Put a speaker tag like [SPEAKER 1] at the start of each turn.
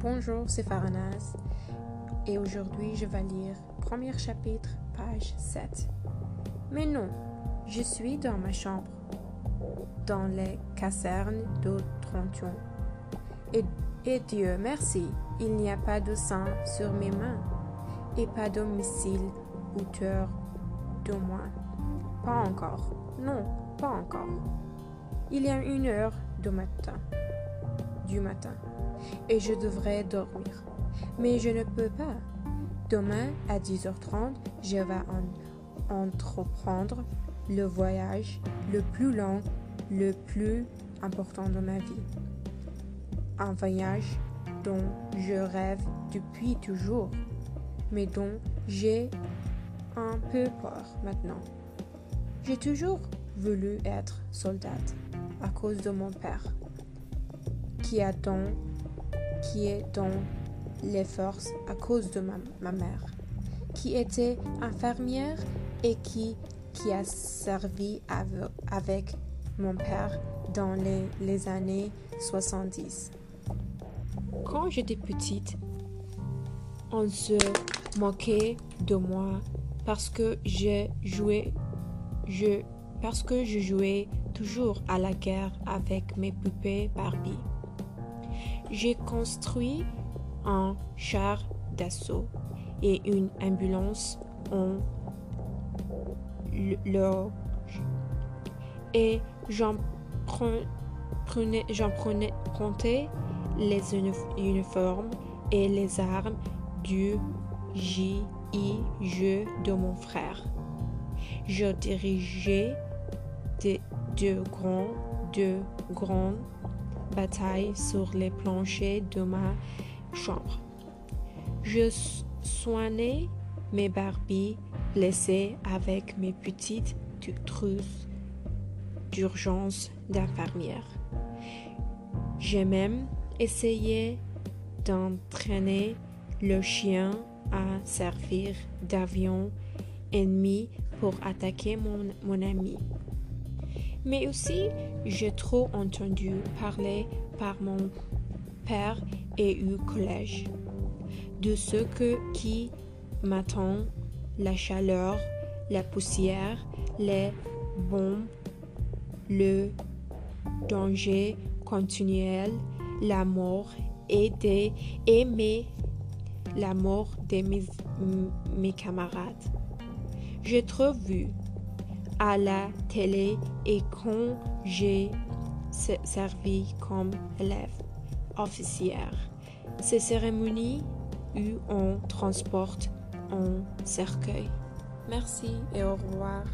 [SPEAKER 1] Bonjour, c'est Faranaz et aujourd'hui je vais lire premier chapitre, page 7. Mais non, je suis dans ma chambre, dans les casernes de Trenton. Et, et Dieu merci, il n'y a pas de sang sur mes mains et pas de missile autour de moi. Pas encore. Non, pas encore. Il y a une heure du matin. Du matin et je devrais dormir. Mais je ne peux pas. Demain à 10h30, je vais entreprendre le voyage le plus long, le plus important de ma vie. Un voyage dont je rêve depuis toujours, mais dont j'ai un peu peur maintenant. J'ai toujours voulu être soldat à cause de mon père, qui a qui est dans les forces à cause de ma, mère, qui était infirmière et qui, qui a servi avec, mon père dans les, les années 70. Quand j'étais petite, on se moquait de moi parce que j'ai joué, je, parce que je jouais toujours à la guerre avec mes poupées Barbie. J'ai construit un char d'assaut et une ambulance en loge et j'en prenais, prenais, les uniformes et les armes du JI jeu de mon frère. Je dirigeais de, de grands, de grands bataille sur les planchers de ma chambre. Je soignais mes Barbies blessées avec mes petites trousses d'urgence d'infirmière. J'ai même essayé d'entraîner le chien à servir d'avion ennemi pour attaquer mon, mon ami. Mais aussi, j'ai trop entendu parler par mon père et au collège de ce que, qui m'attend, la chaleur, la poussière, les bombes, le danger continuel, la mort et, des, et la mort de mes, mes camarades. J'ai trop vu à la télé et quand j'ai servi comme élève officière. Ces cérémonies où on transporte un cercueil. Merci et au revoir.